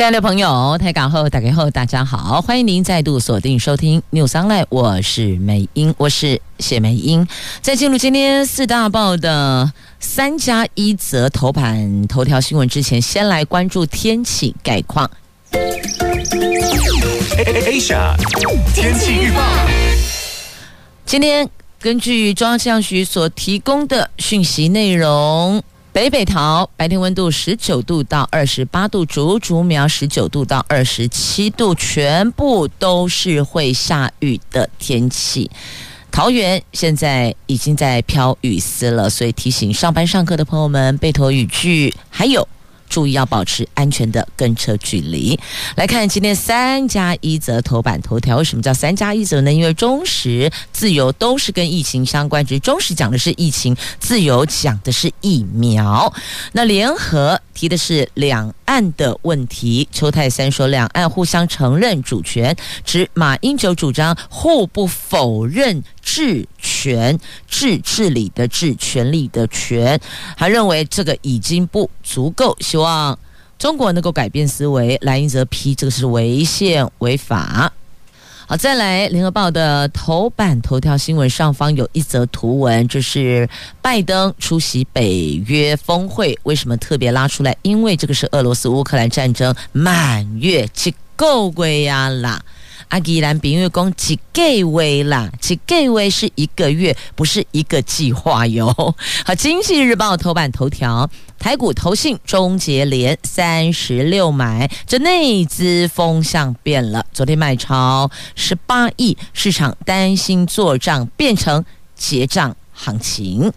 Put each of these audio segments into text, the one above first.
亲爱的朋友，台港后打开后，大家好，欢迎您再度锁定收听 News Online，我是美英，我是谢美英。在进入今天四大报的三加一则头版头条新闻之前，先来关注天气概况。Asia 天气预报，今天根据中央气象局所提供的讯息内容。北北桃白天温度十九度到二十八度，竹竹苗十九度到二十七度，全部都是会下雨的天气。桃园现在已经在飘雨丝了，所以提醒上班上课的朋友们备妥雨具，还有。注意要保持安全的跟车距离。来看今天三加一则头版头条，为什么叫三加一则呢？因为中实、自由都是跟疫情相关，只是中时讲的是疫情，自由讲的是疫苗。那联合提的是两案的问题。邱泰三说，两岸互相承认主权，指马英九主张互不否认。治权、治治理的治、权力的权，他认为这个已经不足够，希望中国能够改变思维。蓝英则批这个是违宪违法。好，再来，《联合报》的头版头条新闻上方有一则图文，就是拜登出席北约峰会，为什么特别拉出来？因为这个是俄罗斯乌克兰战争满月，几够贵呀啦。阿吉兰比月宫几个月啦，几个月是一个月，不是一个计划哟。好，《经济日报》头版头条，台股投信终结连三十六买，这内资风向变了。昨天卖超十八亿，市场担心做账变成结账行情。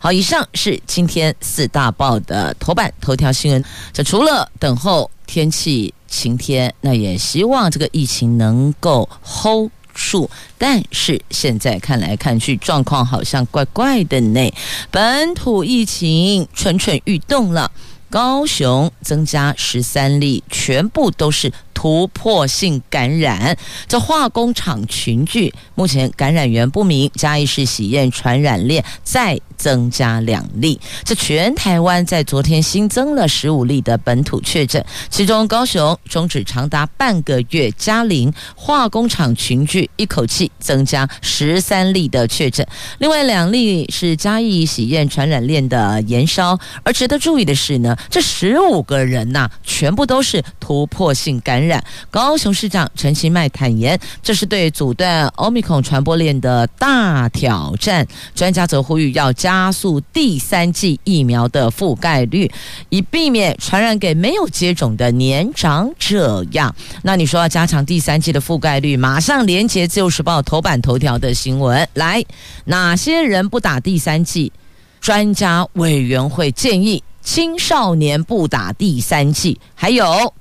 好，以上是今天四大报的头版头条新闻。这除了等候天气。晴天，那也希望这个疫情能够 hold 数，但是现在看来看去，状况好像怪怪的呢。本土疫情蠢蠢欲动了，高雄增加十三例，全部都是。突破性感染，这化工厂群聚，目前感染源不明。嘉义市喜宴传染链再增加两例。这全台湾在昨天新增了十五例的本土确诊，其中高雄终止长达半个月加零化工厂群聚，一口气增加十三例的确诊。另外两例是嘉义喜宴传染链的延烧。而值得注意的是呢，这十五个人呐、全部都是突破性感染。高雄市长陈其迈坦言，这是对阻断欧米孔传播链的大挑战。专家则呼吁要加速第三剂疫苗的覆盖率，以避免传染给没有接种的年长者呀。那你说要加强第三剂的覆盖率，马上连接自由时报头版头条的新闻来，哪些人不打第三剂？专家委员会建议青少年不打第三剂，还有。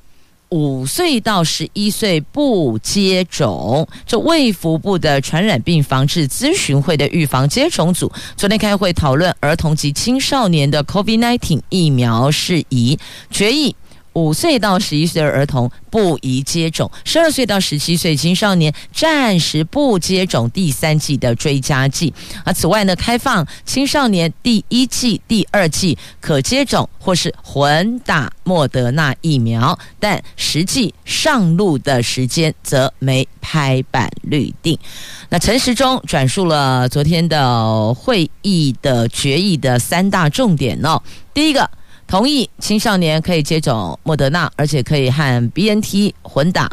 五岁到十一岁不接种，这卫福部的传染病防治咨询会的预防接种组昨天开会讨论儿童及青少年的 COVID-19 疫苗事宜，决议。五岁到十一岁的儿童不宜接种，十二岁到十七岁青少年暂时不接种第三季的追加剂。而此外呢，开放青少年第一季、第二季可接种或是混打莫德纳疫苗，但实际上路的时间则没拍板预定。那陈时中转述了昨天的会议的决议的三大重点哦，第一个。同意青少年可以接种莫德纳，而且可以和 BNT 混打。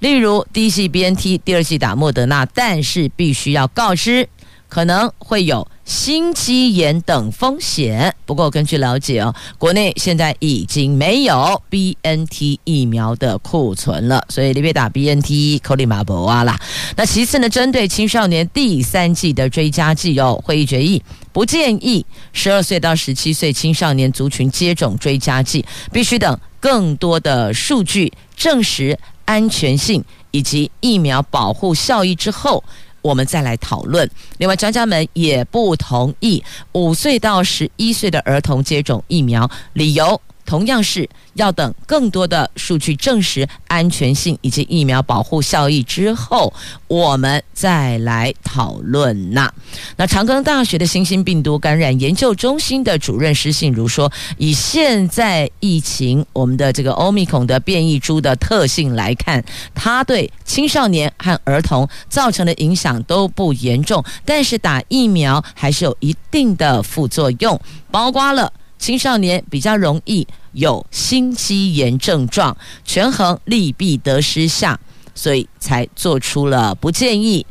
例如，第一剂 BNT，第二剂打莫德纳，但是必须要告知可能会有。心肌炎等风险。不过根据了解哦，国内现在已经没有 BNT 疫苗的库存了，所以你别打 BNT，口里马博啊啦。那其次呢，针对青少年第三季的追加剂哦，会议决议不建议十二岁到十七岁青少年族群接种追加剂，必须等更多的数据证实安全性以及疫苗保护效益之后。我们再来讨论。另外，专家们也不同意五岁到十一岁的儿童接种疫苗，理由同样是要等更多的数据证实安全性以及疫苗保护效益之后，我们再来讨论呐。那长庚大学的新兴病毒感染研究中心的主任施信如说，以现在疫情我们的这个欧米孔的变异株的特性来看，它对青少年和儿童造成的影响都不严重，但是打疫苗还是有一定的副作用，包括了。青少年比较容易有心肌炎症状，权衡利弊得失下，所以才做出了不建议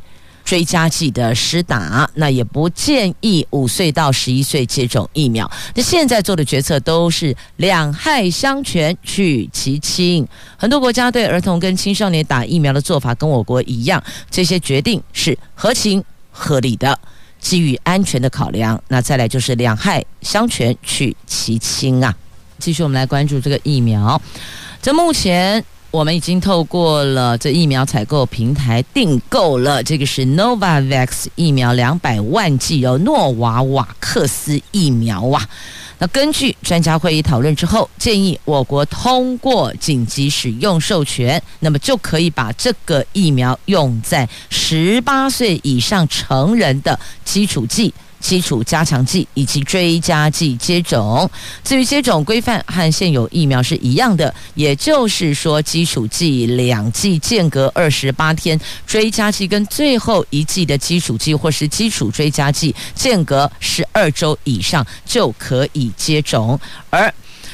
追加剂的施打，那也不建议五岁到十一岁接种疫苗。那现在做的决策都是两害相权取其轻，很多国家对儿童跟青少年打疫苗的做法跟我国一样，这些决定是合情合理的。基于安全的考量，那再来就是两害相权取其轻啊。继续，我们来关注这个疫苗。这目前我们已经透过了这疫苗采购平台订购了，这个是 Novavax 疫苗两百万剂，哦诺瓦瓦克斯疫苗啊。那根据专家会议讨论之后，建议我国通过紧急使用授权，那么就可以把这个疫苗用在十八岁以上成人的基础剂。基础加强剂以及追加剂接种，至于接种规范和现有疫苗是一样的，也就是说，基础剂两剂间隔二十八天，追加剂跟最后一剂的基础剂或是基础追加剂间隔十二周以上就可以接种。而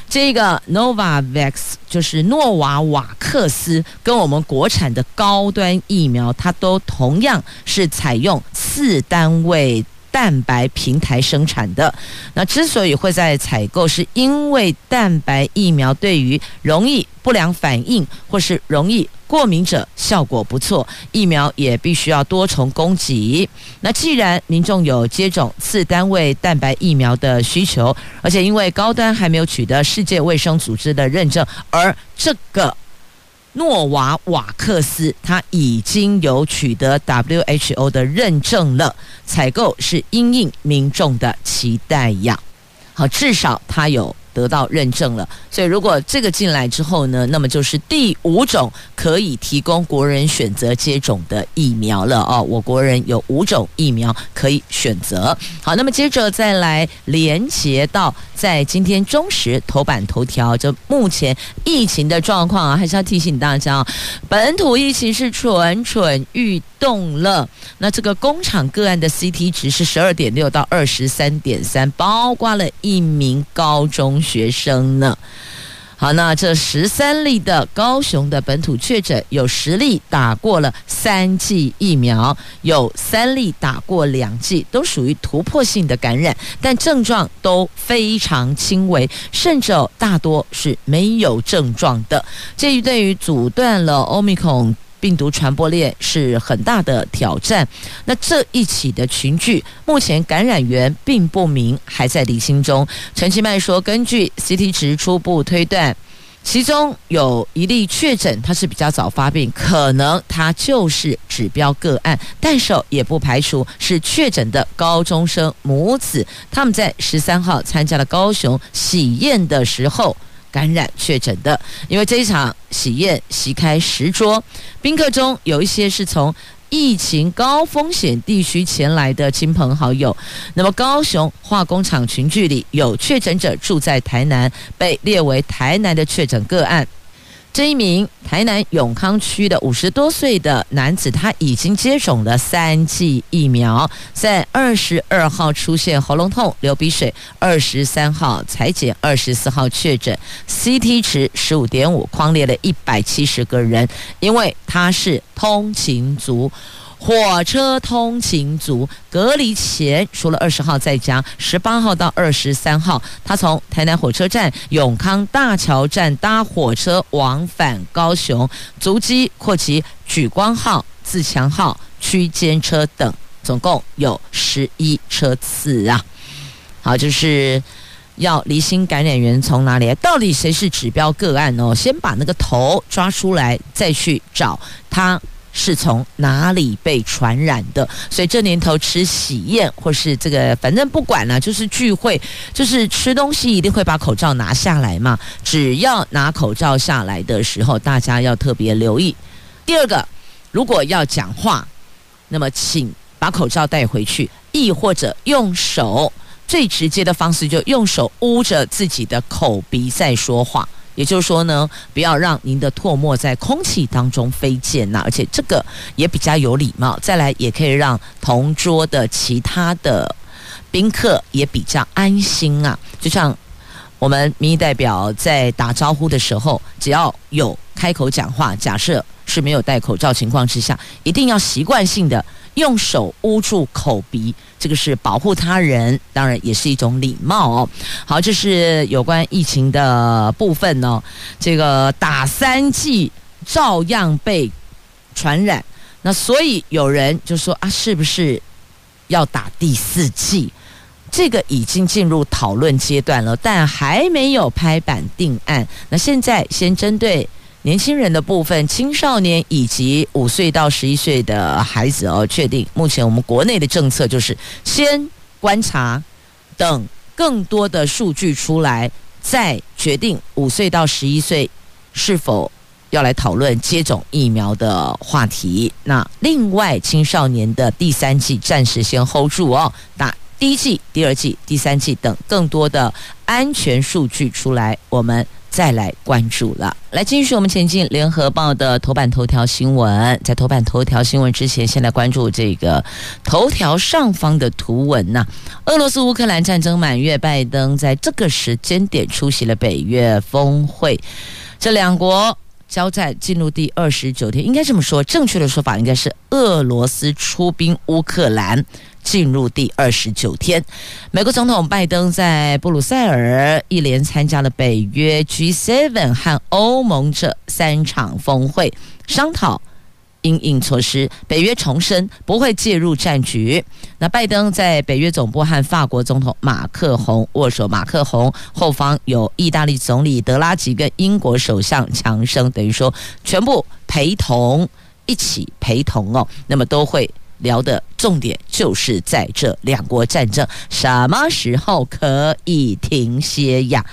这个 Novavax 就是诺瓦瓦克斯，跟我们国产的高端疫苗，它都同样是采用四单位。蛋白平台生产的，那之所以会在采购，是因为蛋白疫苗对于容易不良反应或是容易过敏者效果不错，疫苗也必须要多重供给。那既然民众有接种次单位蛋白疫苗的需求，而且因为高端还没有取得世界卫生组织的认证，而这个。诺瓦瓦克斯，它已经有取得 WHO 的认证了，采购是因应民众的期待呀。好，至少它有。得到认证了，所以如果这个进来之后呢，那么就是第五种可以提供国人选择接种的疫苗了哦。我国人有五种疫苗可以选择。好，那么接着再来连接到在今天中时头版头条，就目前疫情的状况啊，还是要提醒大家，本土疫情是蠢蠢欲动了。那这个工厂个案的 CT 值是十二点六到二十三点三，包括了一名高中学生呢？好，那这十三例的高雄的本土确诊，有十例打过了三剂疫苗，有三例打过两剂，都属于突破性的感染，但症状都非常轻微，甚至大多是没有症状的。这一对于阻断了 Omicron 病毒传播链是很大的挑战。那这一起的群聚，目前感染源并不明，还在厘清中。陈其迈说，根据 CT 值初步推断，其中有一例确诊，他是比较早发病，可能他就是指标个案，但是也不排除是确诊的高中生母子，他们在十三号参加了高雄喜宴的时候。感染确诊的，因为这一场喜宴席开十桌，宾客中有一些是从疫情高风险地区前来的亲朋好友。那么高雄化工厂群聚里有确诊者住在台南，被列为台南的确诊个案。这一名台南永康区的五十多岁的男子，他已经接种了三剂疫苗，在二十二号出现喉咙痛、流鼻水，二十三号采检，二十四号确诊，CT 值十五点五，框列了一百七十个人，因为他是通勤族。火车通勤族隔离前，除了二十号在家，十八号到二十三号，他从台南火车站永康大桥站搭火车往返高雄，足迹扩及莒光号、自强号、区间车等，总共有十一车次啊。好，就是要离心感染源从哪里，到底谁是指标个案哦？先把那个头抓出来，再去找他。是从哪里被传染的。所以这年头吃喜宴或是这个，反正不管了，就是聚会，就是吃东西一定会把口罩拿下来嘛。只要拿口罩下来的时候，大家要特别留意。第二个，如果要讲话，那么请把口罩带回去，亦或者用手。最直接的方式就用手捂着自己的口鼻在说话，也就是说呢，不要让您的唾沫在空气当中飞溅呐，而且这个也比较有礼貌。再来，也可以让同桌的其他的宾客也比较安心啊。就像我们民意代表在打招呼的时候，只要有开口讲话，假设是没有戴口罩情况之下，一定要习惯性的。用手捂住口鼻，这个是保护他人，当然也是一种礼貌哦。好，这是有关疫情的部分哦。这个打三剂照样被传染，那所以有人就说啊，是不是要打第四剂？这个已经进入讨论阶段了，但还没有拍板定案。那现在先针对。年轻人的部分，青少年以及五岁到十一岁的孩子哦，确定目前我们国内的政策就是先观察，等更多的数据出来，再决定五岁到十一岁是否要来讨论接种疫苗的话题。那另外青少年的第三季暂时先 hold 住哦，打第一季、第二季、第三季等更多的安全数据出来，我们。再来关注了，来继续我们前进。联合报的头版头条新闻，在头版头条新闻之前，先来关注这个头条上方的图文呐。俄罗斯乌克兰战争满月，拜登在这个时间点出席了北约峰会，这两国交战进入第二十九天，应该这么说，正确的说法应该是俄罗斯出兵乌克兰。进入第二十九天，美国总统拜登在布鲁塞尔一连参加了北约 G7 和欧盟这三场峰会，商讨应应措施。北约重申不会介入战局。那拜登在北约总部和法国总统马克宏握手，马克宏后方有意大利总理德拉吉跟英国首相强生，等于说全部陪同一起陪同哦，那么都会。聊的重点就是在这两国战争什么时候可以停歇呀？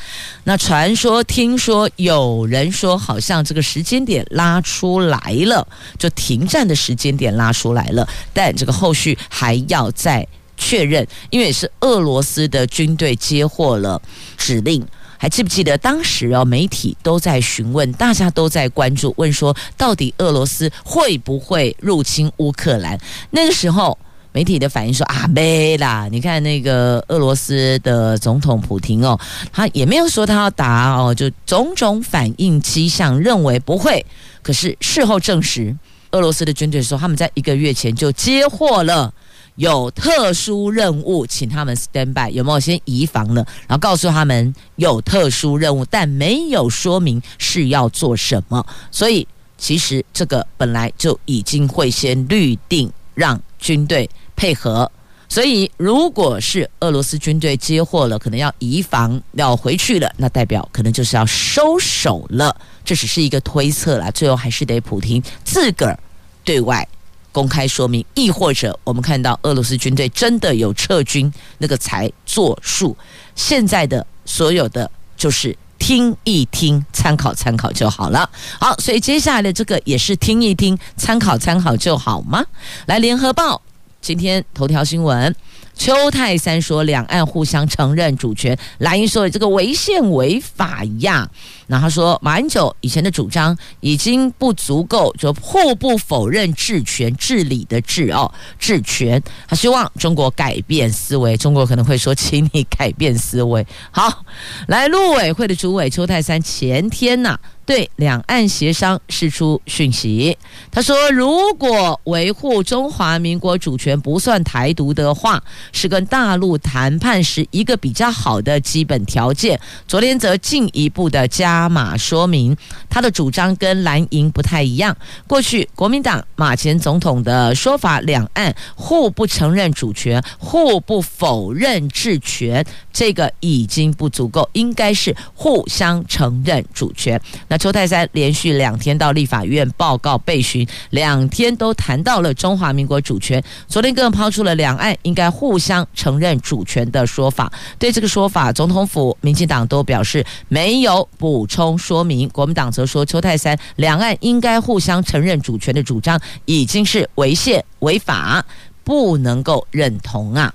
那传说、听说有人说，好像这个时间点拉出来了，就停战的时间点拉出来了，但这个后续还要再确认，因为是俄罗斯的军队接获了指令。还记不记得当时哦，媒体都在询问，大家都在关注，问说到底俄罗斯会不会入侵乌克兰？那个时候媒体的反应说啊，没啦！你看那个俄罗斯的总统普亭哦，他也没有说他要打哦，就种种反应迹象认为不会。可是事后证实，俄罗斯的军队说他们在一个月前就接获了。有特殊任务，请他们 stand by，有没有先移防了？然后告诉他们有特殊任务，但没有说明是要做什么。所以其实这个本来就已经会先预定让军队配合。所以如果是俄罗斯军队接获了，可能要移防要回去了，那代表可能就是要收手了。这只是一个推测啦，最后还是得普亭自个儿对外。公开说明，亦或者我们看到俄罗斯军队真的有撤军，那个才作数。现在的所有的就是听一听，参考参考就好了。好，所以接下来的这个也是听一听，参考参考就好吗？来，联合报今天头条新闻。邱泰三说，两岸互相承认主权，蓝营说这个违宪违法呀。那他说，马英九以前的主张已经不足够，就互不否认治权治理的治哦，治权。他希望中国改变思维，中国可能会说，请你改变思维。好，来，陆委会的主委邱泰三前天呐、对两岸协商释出讯息，他说：“如果维护中华民国主权不算台独的话，是跟大陆谈判时一个比较好的基本条件。”昨天则进一步的加码说明，他的主张跟蓝营不太一样。过去国民党马前总统的说法，两岸互不承认主权，互不否认治权，这个已经不足够，应该是互相承认主权。那邱泰山连续两天到立法院报告备询，两天都谈到了中华民国主权。昨天更抛出了两岸应该互相承认主权的说法。对这个说法，总统府、民进党都表示没有补补充说明。国民党则说，邱泰山两岸应该互相承认主权的主张已经是违宪违法，不能够认同啊。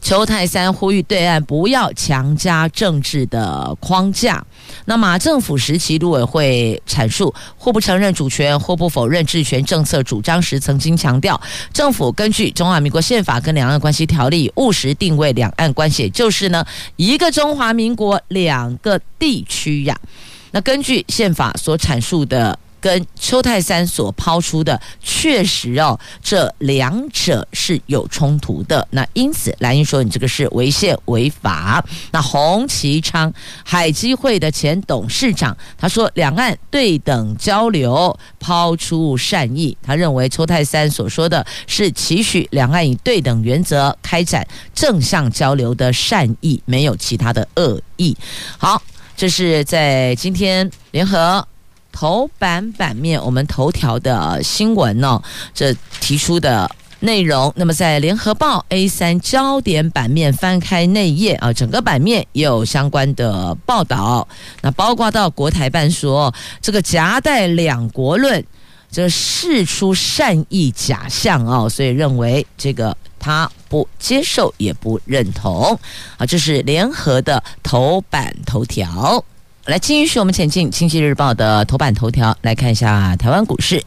邱泰三呼吁对岸不要强加政治的框架。那马政府时期，陆委会阐述互不承认主权、互不否认治权政策主张时，曾经强调，政府根据中华民国宪法跟两岸关系条例务实定位两岸关系，就是呢一个中华民国两个地区呀。那根据宪法所阐述的。跟邱泰山所抛出的确实哦，这两者是有冲突的。那因此，蓝英说你这个是违宪违法。那洪奇昌海基会的前董事长他说，两岸对等交流，抛出善意。他认为邱泰山所说的是期许两岸以对等原则开展正向交流的善意，没有其他的恶意。好，这是在今天联合。头版版面，我们头条的新闻呢、哦，这提出的内容。那么在联合报 A 三焦点版面翻开内页啊，整个版面也有相关的报道。那包括到国台办说，这个夹带两国论，这事出善意假象啊，所以认为这个他不接受也不认同啊。这是联合的头版头条。来，继续我们前进《经济日报》的头版头条，来看一下台湾股市。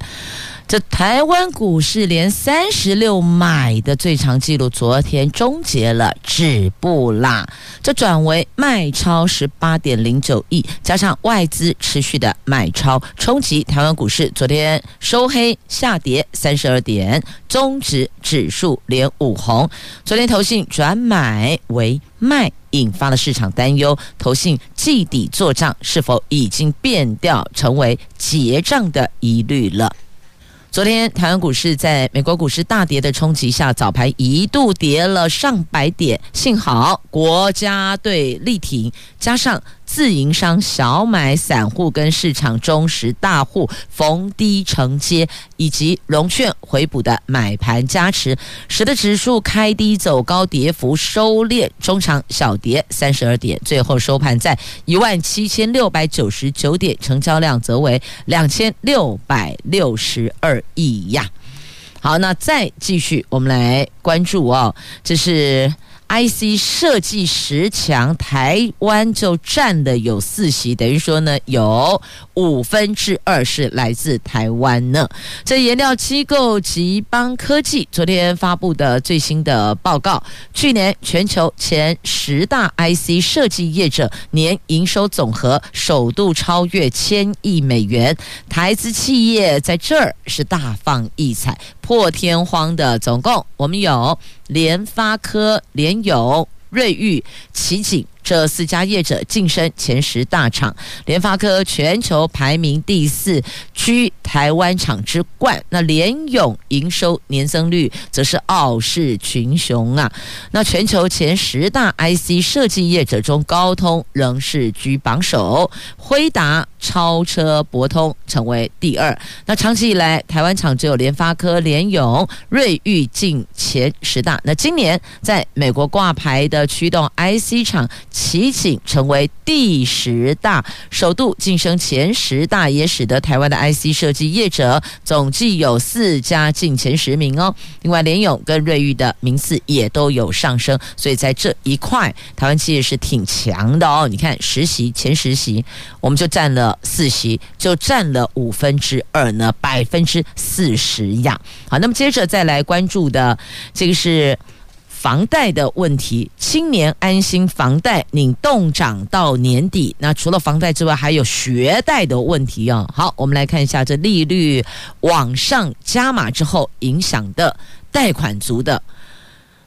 这台湾股市连三十六买的最长记录，昨天终结了，止步啦。这转为卖超十八点零九亿，加上外资持续的买超冲击台湾股市，昨天收黑下跌三十二点，终止指数连五红。昨天投信转买为卖，引发了市场担忧，投信季底做账是否已经变调，成为结账的疑虑了。昨天台湾股市在美国股市大跌的冲击下，早盘一度跌了上百点，幸好国家队力挺，加上。自营商小买散户跟市场中实大户逢低承接，以及融券回补的买盘加持，使得指数开低走高，跌幅收敛，中场小跌三十二点，最后收盘在一万七千六百九十九点，成交量则为两千六百六十二亿呀。好，那再继续，我们来关注哦，这是。IC 设计十强，台湾就占了有四席，等于说呢，有五分之二是来自台湾呢。这研料机构集邦科技昨天发布的最新的报告，去年全球前十大 IC 设计业者年营收总和首度超越千亿美元，台资企业在这儿是大放异彩。破天荒的，总共我们有联发科、联友、瑞昱、奇景。这四家业者晋升前十大厂，联发科全球排名第四，居台湾厂之冠。那联咏营收年增率则是傲视群雄啊。那全球前十大 IC 设计业者中，高通仍是居榜首，辉达超车博通成为第二。那长期以来，台湾厂只有联发科、联咏、瑞昱进前十大。那今年在美国挂牌的驱动 IC 厂。奇景成为第十大，首度晋升前十大，也使得台湾的 IC 设计业者总计有四家进前十名哦。另外，联咏跟瑞昱的名次也都有上升，所以在这一块，台湾企业是挺强的哦。你看，十席前十席，我们就占了四席，就占了五分之二呢，百分之四十呀。好，那么接着再来关注的这个是。房贷的问题，青年安心房贷领冻涨到年底。那除了房贷之外，还有学贷的问题哦。好，我们来看一下这利率往上加码之后影响的贷款族的。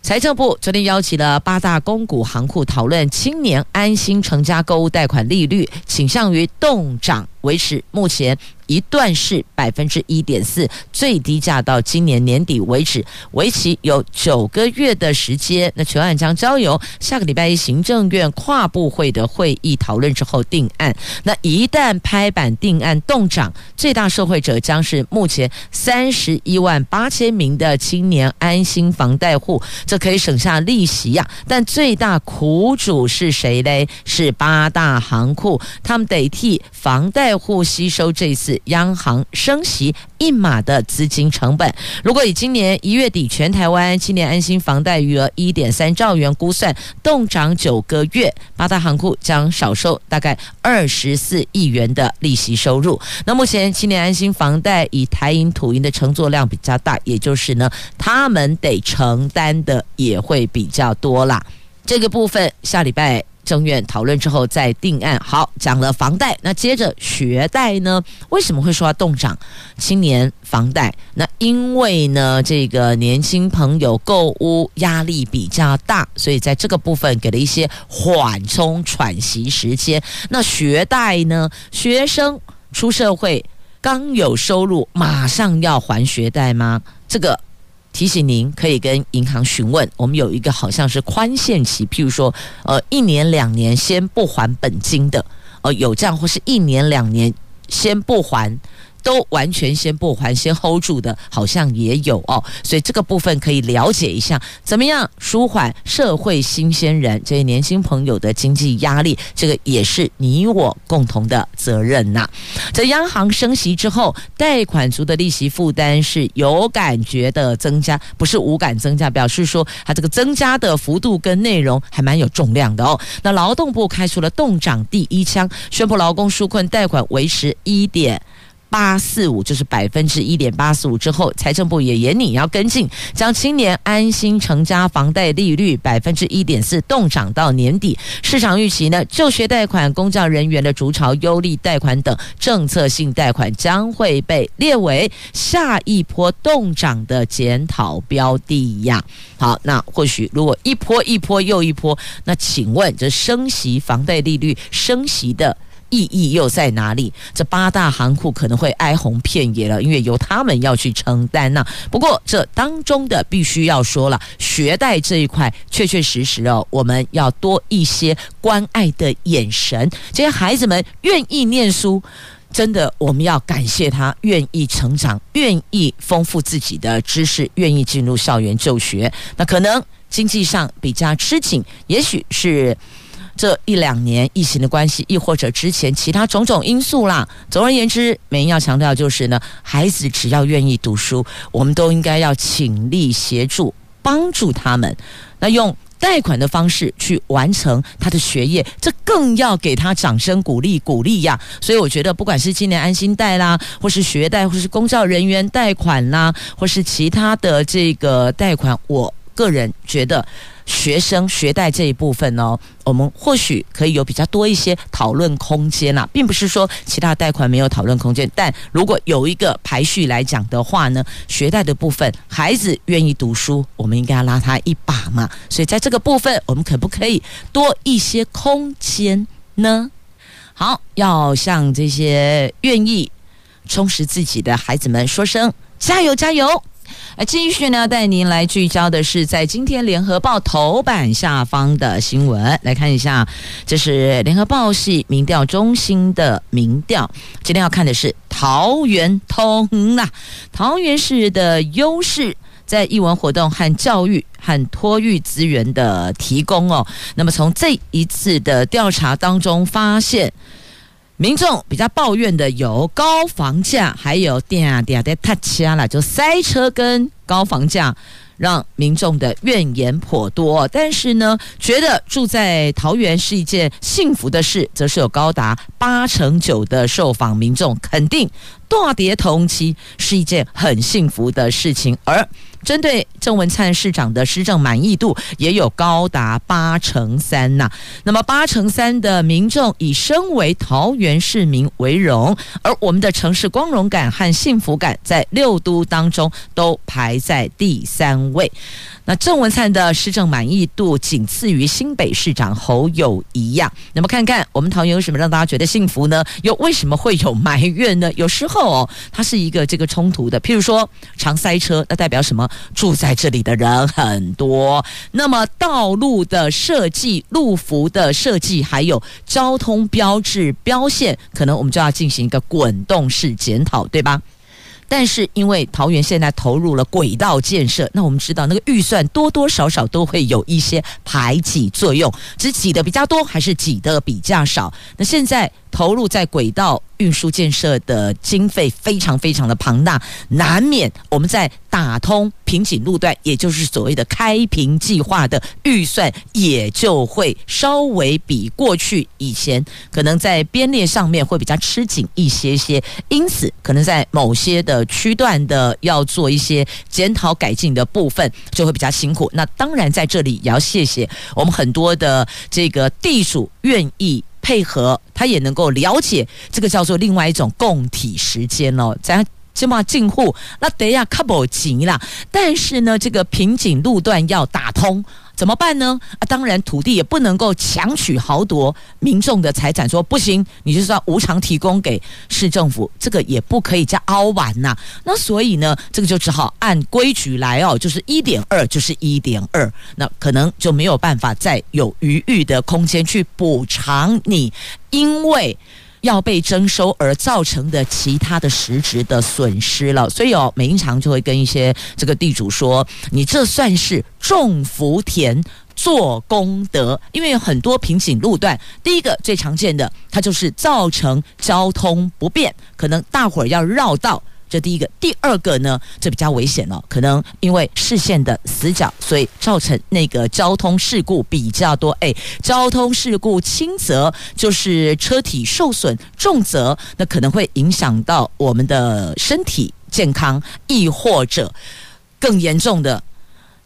财政部昨天邀请了八大公股行库讨论青年安心成家购物贷款利率倾向于冻涨维持目前。一段是百分之一点四，最低价到今年年底为止，为期有九个月的时间。那全案将交由下个礼拜一行政院跨部会的会议讨论之后定案。那一旦拍板定案动涨，最大受惠者将是目前三十一万八千名的青年安心房贷户，这可以省下利息呀、但最大苦主是谁嘞？是八大行库，他们得替房贷户吸收这次。央行升息一码的资金成本，如果以今年一月底全台湾青年安心房贷余额一点三兆元估算，冻涨九个月，八大行库将少收大概二十四亿元的利息收入。那目前青年安心房贷以台银、土银的承作量比较大，也就是呢，他们得承担的也会比较多啦。这个部分下礼拜。政院讨论之后再定案。好，讲了房贷，那接着学贷呢？为什么会说要冻涨？青年房贷，那因为呢，这个年轻朋友购屋压力比较大，所以在这个部分给了一些缓冲喘息时间。那学贷呢？学生出社会刚有收入，马上要还学贷吗？这个。提醒您可以跟银行询问，我们有一个好像是宽限期，譬如说，呃，一年两年先不还本金的，呃，有这样或是一年两年先不还。都完全先不还，先 hold 住的，好像也有哦，所以这个部分可以了解一下，怎么样舒缓社会新鲜人这些年轻朋友的经济压力，这个也是你我共同的责任呐。在央行升息之后，贷款族的利息负担是有感觉的增加，不是无感增加，表示说它这个增加的幅度跟内容还蛮有重量的哦。那劳动部开出了冻涨第一枪，宣布劳工纾困贷款维持一点。八四五就是百分之一点八四五之后，财政部也严拟要跟进，将青年安心成家房贷利率百分之一点四冻涨到年底。市场预期呢，就学贷款、公教人员的逐潮优利贷款等政策性贷款将会被列为下一波冻涨的检讨标的呀。好，那或许如果一波一波又一波，那请问这升息房贷利率升息的？意义又在哪里？这八大行库可能会哀鸿遍野了，因为由他们要去承担呐、不过这当中的必须要说了，学贷这一块确确实实哦，我们要多一些关爱的眼神。这些孩子们愿意念书，真的我们要感谢他，愿意成长，愿意丰富自己的知识，愿意进入校园就学。那可能经济上比较吃紧，也许是。这一两年疫情的关系，亦或者之前其他种种因素啦。总而言之，美英要强调就是呢，孩子只要愿意读书，我们都应该要倾力协助帮助他们。那用贷款的方式去完成他的学业，这更要给他掌声鼓励鼓励呀。所以我觉得，不管是今年安心贷啦，或是学贷，或是公教人员贷款啦，或是其他的这个贷款，我个人觉得。学生学贷这一部分呢，我们或许可以有比较多一些讨论空间啦，并不是说其他贷款没有讨论空间，但如果有一个排序来讲的话呢，学贷的部分，孩子愿意读书，我们应该要拉他一把嘛。所以在这个部分，我们可不可以多一些空间呢？好，要向这些愿意充实自己的孩子们说声加油，加油！呃，继续呢，带您来聚焦的是在今天联合报头版下方的新闻，来看一下，这是联合报系民调中心的民调。今天要看的是桃园通呐，桃园市的优势在艺文活动和教育和托育资源的提供哦。那么从这一次的调查当中发现。民众比较抱怨的有高房价，还有点点的塞车了，就塞车跟高房价，让民众的怨言颇多。但是呢，觉得住在桃园是一件幸福的事，则是有高达八成九的受访民众肯定大跌同期是一件很幸福的事情，而。针对郑文灿市长的施政满意度也有高达八成三呐，那么八成三的民众以身为桃园市民为荣，而我们的城市光荣感和幸福感在六都当中都排在第三位。那郑文灿的施政满意度仅次于新北市长侯友谊呀。那么看看我们桃园有什么让大家觉得幸福呢？又为什么会有埋怨呢？有时候哦，它是一个这个冲突的。譬如说常塞车，那代表什么？住在这里的人很多。那么道路的设计、路幅的设计，还有交通标志标线，可能我们就要进行一个滚动式检讨，对吧？但是因为桃园现在投入了轨道建设，那我们知道那个预算多多少少都会有一些排挤作用，只挤的比较多还是挤的比较少？那现在。投入在轨道运输建设的经费非常非常的庞大，难免我们在打通瓶颈路段，也就是所谓的开瓶计划的预算，也就会稍微比过去以前可能在编列上面会比较吃紧一些些，因此可能在某些的区段的要做一些检讨改进的部分就会比较辛苦。那当然在这里也要谢谢我们很多的这个地主愿意。配合，他也能够了解这个叫做另外一种共体时间哦，咱起码进户那得要 couple 急啦，但是呢，这个瓶颈路段要打通。怎么办呢？啊，当然土地也不能够强取豪夺民众的财产，说不行，你就算无偿提供给市政府，这个也不可以叫凹完呐。那所以呢，这个就只好按规矩来哦，就是一点二就是一点二，那可能就没有办法再有余裕的空间去补偿你，因为。要被征收而造成的其他的实质的损失了，所以哦，美英常就会跟一些这个地主说：“你这算是种福田做功德，因为很多瓶颈路段，第一个最常见的，它就是造成交通不便，可能大伙儿要绕道。”这第一个，第二个呢，这比较危险了，可能因为视线的死角，所以造成那个交通事故比较多。哎，交通事故轻则就是车体受损，重则那可能会影响到我们的身体健康，亦或者更严重的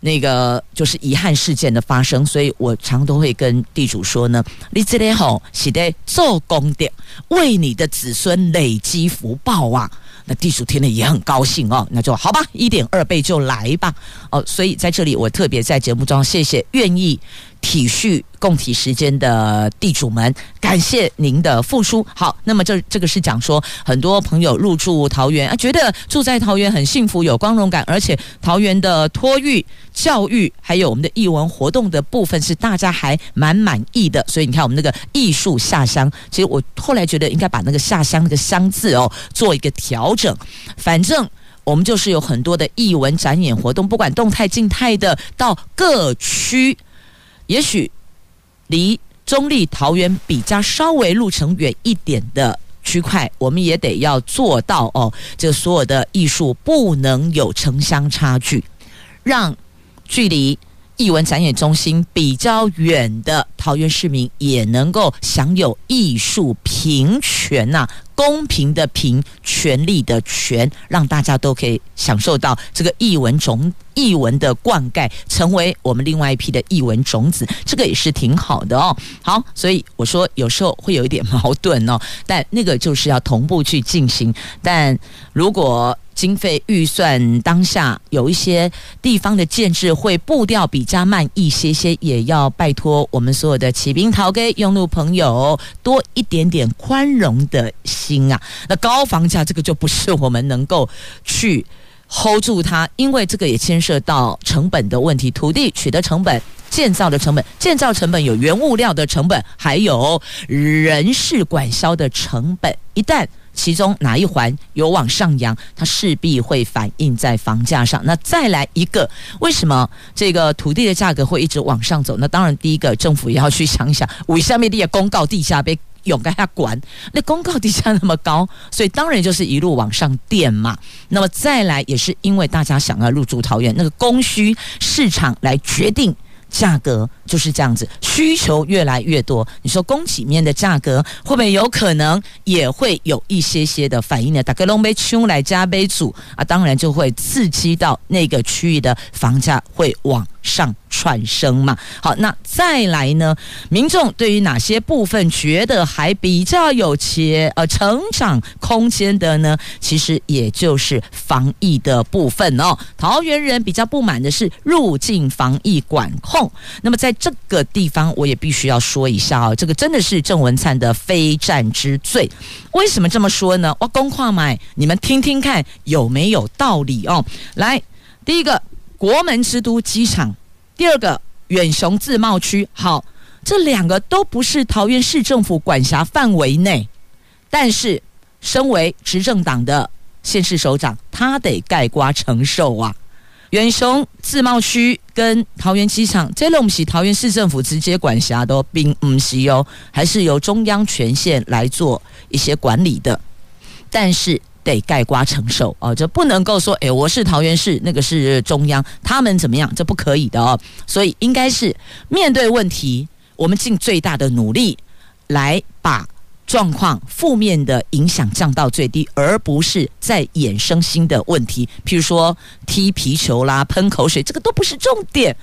那个就是遗憾事件的发生。所以我常都会跟地主说呢，你这里好，是得做功德，为你的子孙累积福报啊。那地主听了也很高兴哦，那就好吧，一点二倍就来吧。哦，所以在这里我特别在节目中谢谢愿意体恤共体时间的地主们，感谢您的付出。好，那么这这个是讲说，很多朋友入住桃园啊，觉得住在桃园很幸福，有光荣感，而且桃园的托育、教育，还有我们的艺文活动的部分是大家还蛮满意的。所以你看，我们那个艺术下乡，其实我后来觉得应该把那个下乡那个乡字哦做一个调整，反正。我们就是有很多的艺文展演活动，不管动态、静态的，到各区，也许离中坜桃园比较稍微路程远一点的区块，我们也得要做到哦。这所有的艺术不能有城乡差距，让距离艺文展演中心比较远的桃园市民也能够享有艺术平权呐、公平的平，权力的权，让大家都可以享受到这个译文种译文的灌溉，成为我们另外一批的译文种子，这个也是挺好的哦。好，所以我说有时候会有一点矛盾哦，但那个就是要同步去进行。但如果经费预算当下有一些地方的建制会步调比较慢一些些，也要拜托我们所有的骑兵桃给用路朋友多一点点宽容的心啊。那高房价这个就不是我们能够去 hold 住它，因为这个也牵涉到成本的问题，土地取得成本、建造的成本、建造成本有原物料的成本，还有人事管销的成本，一旦。其中哪一环有往上扬，它势必会反映在房价上。那再来一个，为什么这个土地的价格会一直往上走？那当然，第一个政府也要去想一想，为下面的公告地下被永跟他管，那公告地价那么高，所以当然就是一路往上垫嘛。那么再来也是因为大家想要入住桃园，那个供需市场来决定。价格就是这样子，需求越来越多，你说供给面的价格会不会有可能也会有一些些的反应呢？打个龙杯冲来加杯组啊，当然就会刺激到那个区域的房价会往上窜升嘛。好，那再来呢？民众对于哪些部分觉得还比较有且呃成长空间的呢？其实也就是防疫的部分哦。桃园人比较不满的是入境防疫管控。那么在这个地方，我也必须要说一下哦，这个真的是郑文灿的非战之罪。为什么这么说呢？我公话买，你们听听看有没有道理哦？来，第一个国门之都机场，第二个远雄自贸区，好，这两个都不是桃园市政府管辖范围内，但是身为执政党的县市首长，他得盖瓜承受啊。远雄自贸区跟桃园机场，这都不是桃园市政府直接管辖的，并唔是哦，还是由中央权限来做一些管理的。但是得盖瓜承受哦，这不能够说，诶，我是桃园市，那个是中央，他们怎么样，这不可以的哦。所以应该是面对问题，我们尽最大的努力来把。状况负面的影响降到最低，而不是再衍生新的问题，譬如说踢皮球啦、喷口水，这个都不是重点。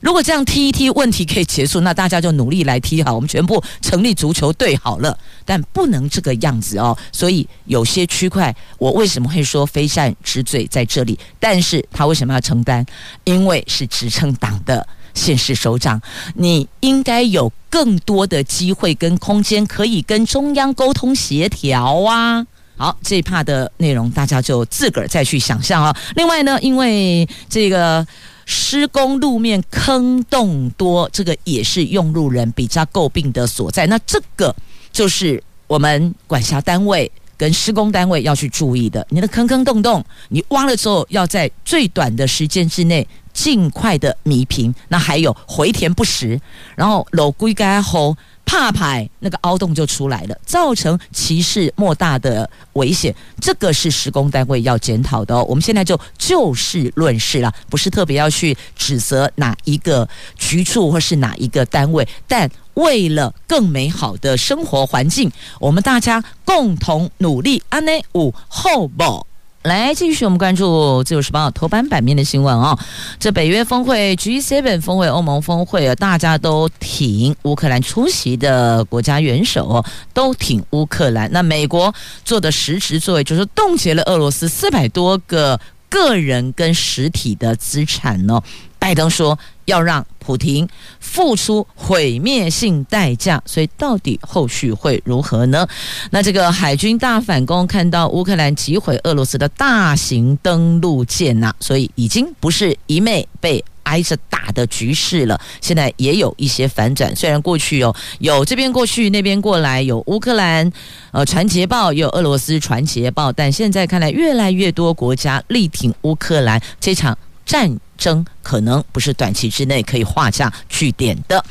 如果这样踢一踢，问题可以结束，那大家就努力来踢好，我们全部成立足球队好了。但不能这个样子哦。所以有些区块，我为什么会说非战之罪在这里？但是他为什么要承担？因为是执政党的。现实首长，你应该有更多的机会跟空间，可以跟中央沟通协调啊。好，这一 part 的内容大家就自个儿再去想象啊。另外呢，因为这个施工路面坑洞多，这个也是用路人比较诟病的所在。那这个就是我们管辖单位跟施工单位要去注意的。你的坑坑洞洞，你挖了之后，要在最短的时间之内。尽快的弥平，那还有回填不实，然后楼龟盖后怕牌那个凹洞就出来了，造成歧视莫大的危险，这个是施工单位要检讨的哦。我们现在就就事论事了，不是特别要去指责哪一个局处或是哪一个单位，但为了更美好的生活环境，我们大家共同努力，安内五后保。来继续，我们关注《自由时报》头版版面的新闻哦。这北约峰会、G7 峰会、欧盟峰会啊，大家都挺乌克兰出席的国家元首哦，都挺乌克兰。那美国做的实质作为，就是冻结了俄罗斯四百多个个人跟实体的资产哦。拜登说要让普丁付出毁灭性代价，所以到底后续会如何呢？那这个海军大反攻，看到乌克兰击毁俄罗斯的大型登陆舰呐，所以已经不是一昧被挨着打的局势了。现在也有一些反转，虽然过去哦有这边过去那边过来，有乌克兰呃传捷报，也有俄罗斯传捷报，但现在看来越来越多国家力挺乌克兰这场战争可能不是短期之内可以画下句点的。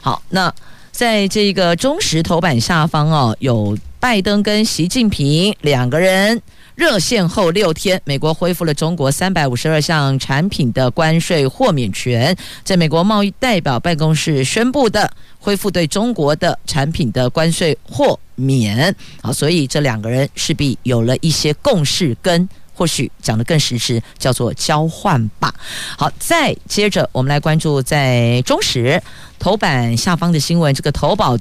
好，那在这个中时头版下方哦，有拜登跟习近平两个人热线后六天，美国恢复了中国三百五十二项产品的关税豁免权，在美国贸易代表办公室宣布的恢复对中国的产品的关税豁免。好，所以这两个人势必有了一些共识跟。或许讲得更实质，叫做交换吧。好，再接着我们来关注在中时头版下方的新闻，这个投保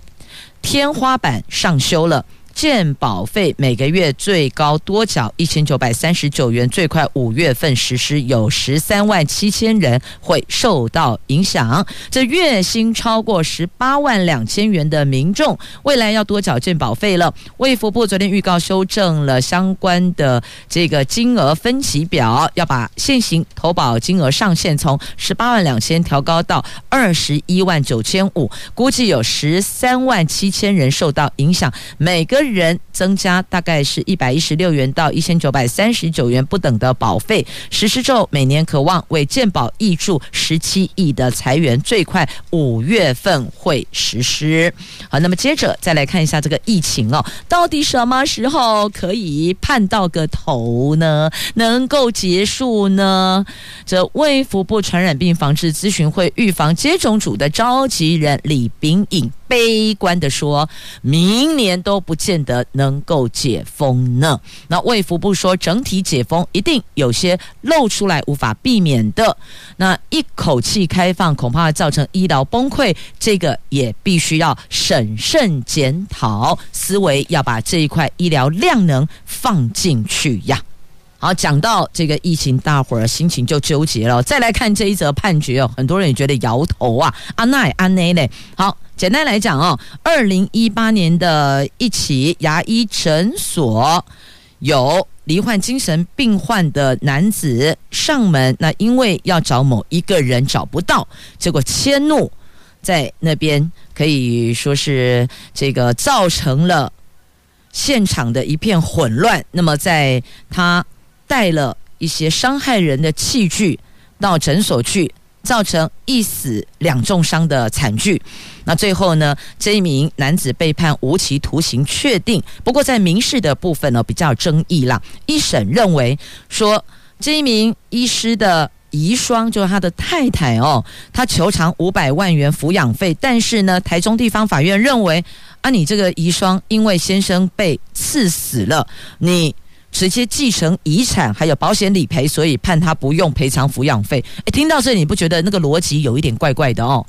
天花板上修了。健保费每个月最高多缴一千九百三十九元，最快五月份实施，有十三万七千人会受到影响。这月薪超过十八万两千元的民众，未来要多缴健保费了。卫福部昨天预告修正了相关的这个金额分级表，要把现行投保金额上限从十八万两千调高到二十一万九千五，估计有十三万七千人受到影响，每个。人增加大概是一百一十六元到一千九百三十九元不等的保费。实施之后，每年可望为健保挹注十七亿的财源，最快五月份会实施。好，那么接着再来看一下这个疫情哦，到底什么时候可以盼到个头呢？能够结束呢？这卫福部传染病防治咨询会预防接种组的召集人李秉颖。悲观的说，明年都不见得能够解封呢。那卫福部说，整体解封一定有些露出来无法避免的。那一口气开放，恐怕会造成医疗崩溃，这个也必须要审慎检讨，思维要把这一块医疗量能放进去呀。好，讲到这个疫情，大伙儿心情就纠结了。再来看这一则判决哦，很多人也觉得摇头啊，阿奈阿内嘞。好。简单来讲哦，二零一八年的一起牙医诊所，有罹患精神病患的男子上门，那因为要找某一个人找不到，结果迁怒，在那边可以说是这个造成了现场的一片混乱。那么在他带了一些伤害人的器具到诊所去。造成一死两重伤的惨剧，那最后呢，这一名男子被判无期徒刑确定。不过在民事的部分呢，比较争议啦。一审认为说，这一名医师的遗孀就是他的太太哦，他求偿五百万元抚养费，但是呢，台中地方法院认为啊，你这个遗孀因为先生被刺死了，你。直接继承遗产，还有保险理赔，所以判他不用赔偿抚养费。诶，听到这里，你不觉得那个逻辑有一点怪怪的哦？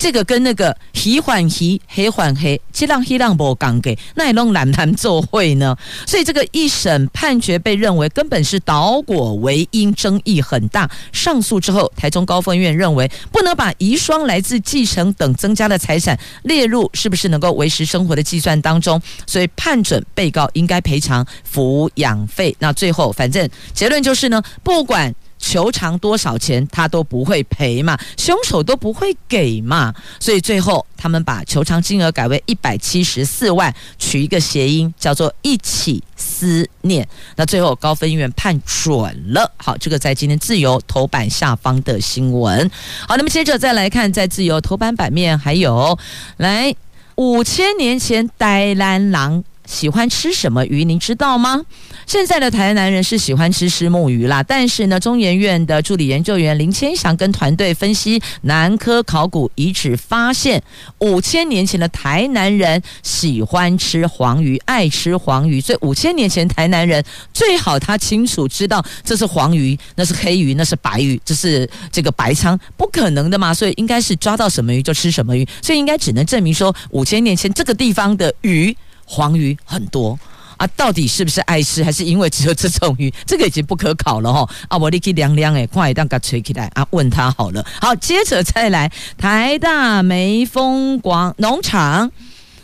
这个跟那个黑换黑，黑换黑，这让黑让不讲给，那也弄懒谈做会呢？所以这个一审判决被认为根本是倒果为因，争议很大。上诉之后，台中高分院认为不能把遗孀来自继承等增加的财产列入是不是能够维持生活的计算当中，所以判准被告应该赔偿抚养费。那最后反正结论就是呢，不管。求偿多少钱他都不会赔嘛，凶手都不会给嘛，所以最后他们把求偿金额改为一百七十四万，取一个谐音叫做一起思念。那最后高分院判准了。好，这个在今天自由头版下方的新闻。好，那么接着再来看在自由头版版面，还有来五千年前呆兰狼喜欢吃什么鱼，您知道吗？现在的台南人是喜欢吃虱目鱼啦，但是呢，中研院的助理研究员林千祥跟团队分析南科考古遗址，发现五千年前的台南人喜欢吃黄鱼，爱吃黄鱼，所以五千年前台南人最好他清楚知道这是黄鱼，那是黑鱼，那是白鱼，这是这个白鯧，不可能的嘛，所以应该是抓到什么鱼就吃什么鱼，所以应该只能证明说五千年前这个地方的鱼黄鱼很多。啊，到底是不是爱吃，还是因为只有这种鱼？这个已经不可考了哈。啊，我立刻凉凉诶，快当个吹起来啊！问他好了。好，接着再来，台大梅峰广农场，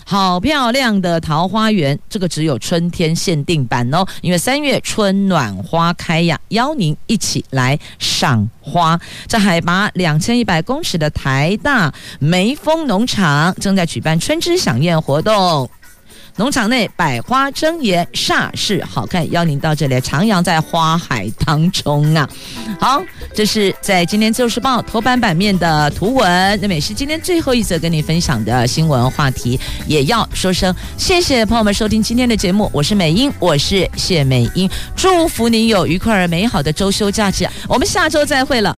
好漂亮的桃花源，这个只有春天限定版哦，因为三月春暖花开呀，邀您一起来赏花。这海拔两千一百公尺的台大梅峰农场正在举办春之饗宴活动。农场内百花争艳，煞是好看，邀您到这里徜徉在花海当中啊！好，这是在今天《自由时报》头版版面的图文，那么也是今天最后一则跟你分享的新闻话题，也要说声谢谢朋友们收听今天的节目，我是美英，我是谢美英，祝福您有愉快而美好的周休假期，我们下周再会了。